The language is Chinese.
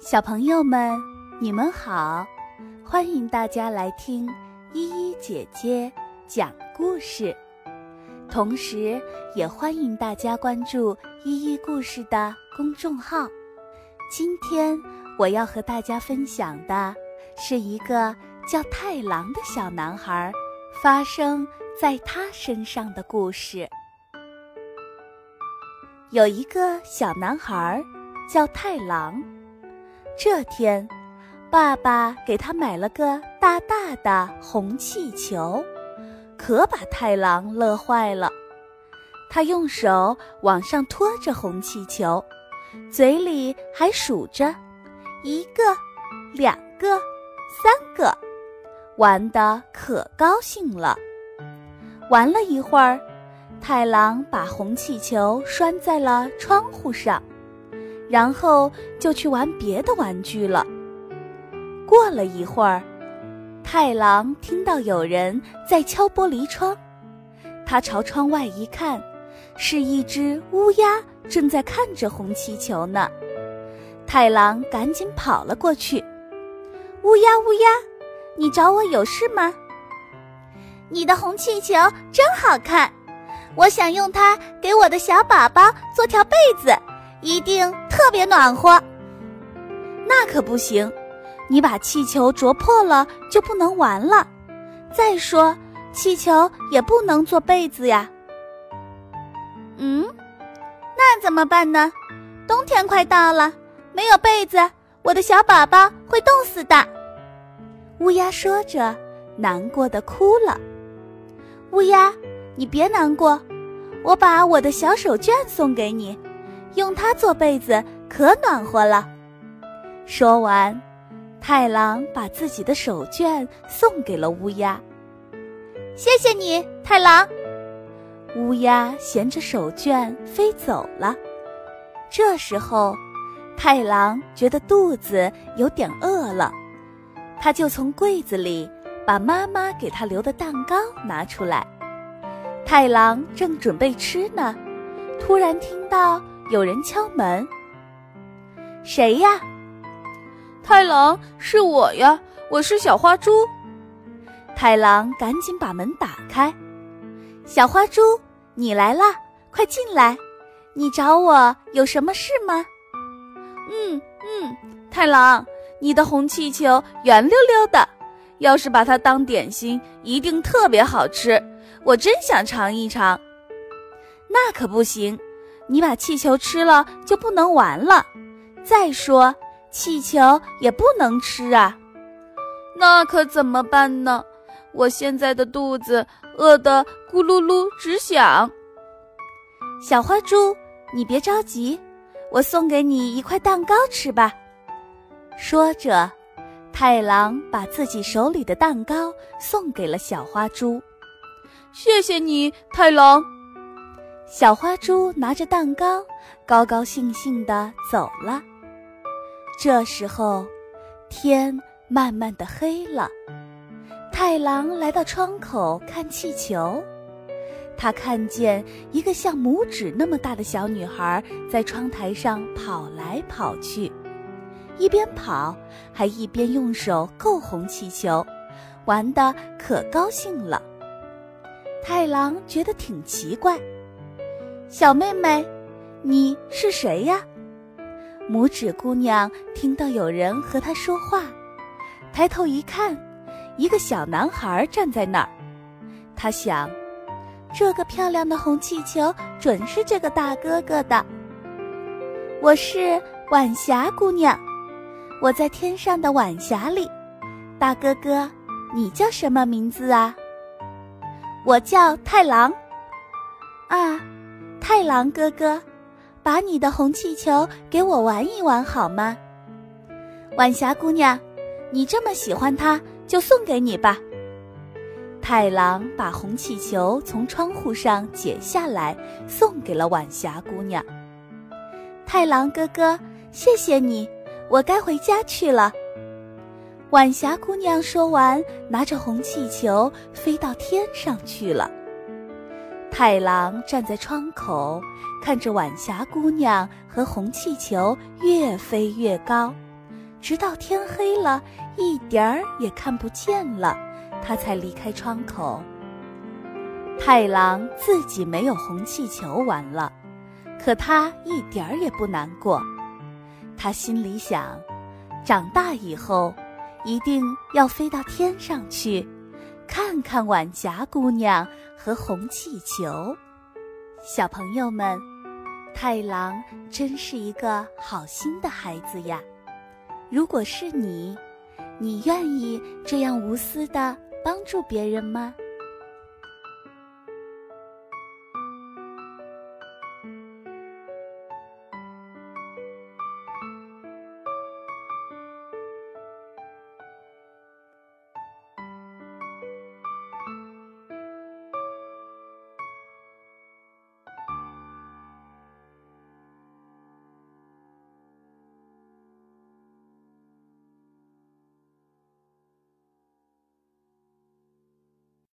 小朋友们，你们好！欢迎大家来听依依姐姐讲故事，同时也欢迎大家关注依依故事的公众号。今天我要和大家分享的是一个叫太郎的小男孩发生在他身上的故事。有一个小男孩叫太郎。这天，爸爸给他买了个大大的红气球，可把太郎乐坏了。他用手往上托着红气球，嘴里还数着一个、两个、三个，玩得可高兴了。玩了一会儿，太郎把红气球拴在了窗户上。然后就去玩别的玩具了。过了一会儿，太郎听到有人在敲玻璃窗，他朝窗外一看，是一只乌鸦正在看着红气球呢。太郎赶紧跑了过去：“乌鸦，乌鸦，你找我有事吗？你的红气球真好看，我想用它给我的小宝宝做条被子。”一定特别暖和。那可不行，你把气球啄破了就不能玩了。再说，气球也不能做被子呀。嗯，那怎么办呢？冬天快到了，没有被子，我的小宝宝会冻死的。乌鸦说着，难过的哭了。乌鸦，你别难过，我把我的小手绢送给你。用它做被子可暖和了。说完，太郎把自己的手绢送给了乌鸦。谢谢你，太郎。乌鸦衔着手绢飞走了。这时候，太郎觉得肚子有点饿了，他就从柜子里把妈妈给他留的蛋糕拿出来。太郎正准备吃呢，突然听到。有人敲门。谁呀？太郎，是我呀，我是小花猪。太郎赶紧把门打开。小花猪，你来啦，快进来。你找我有什么事吗？嗯嗯，太郎，你的红气球圆溜溜的，要是把它当点心，一定特别好吃。我真想尝一尝。那可不行。你把气球吃了就不能玩了，再说气球也不能吃啊，那可怎么办呢？我现在的肚子饿得咕噜噜直响。小花猪，你别着急，我送给你一块蛋糕吃吧。说着，太郎把自己手里的蛋糕送给了小花猪。谢谢你，太郎。小花猪拿着蛋糕，高高兴兴地走了。这时候，天慢慢的黑了。太郎来到窗口看气球，他看见一个像拇指那么大的小女孩在窗台上跑来跑去，一边跑还一边用手够红气球，玩的可高兴了。太郎觉得挺奇怪。小妹妹，你是谁呀？拇指姑娘听到有人和她说话，抬头一看，一个小男孩站在那儿。她想，这个漂亮的红气球准是这个大哥哥的。我是晚霞姑娘，我在天上的晚霞里。大哥哥，你叫什么名字啊？我叫太郎。啊。太郎哥哥，把你的红气球给我玩一玩好吗？晚霞姑娘，你这么喜欢它，就送给你吧。太郎把红气球从窗户上解下来，送给了晚霞姑娘。太郎哥哥，谢谢你，我该回家去了。晚霞姑娘说完，拿着红气球飞到天上去了。太郎站在窗口，看着晚霞姑娘和红气球越飞越高，直到天黑了，一点儿也看不见了，他才离开窗口。太郎自己没有红气球玩了，可他一点儿也不难过。他心里想，长大以后一定要飞到天上去，看看晚霞姑娘和红气球。小朋友们，太郎真是一个好心的孩子呀！如果是你，你愿意这样无私的帮助别人吗？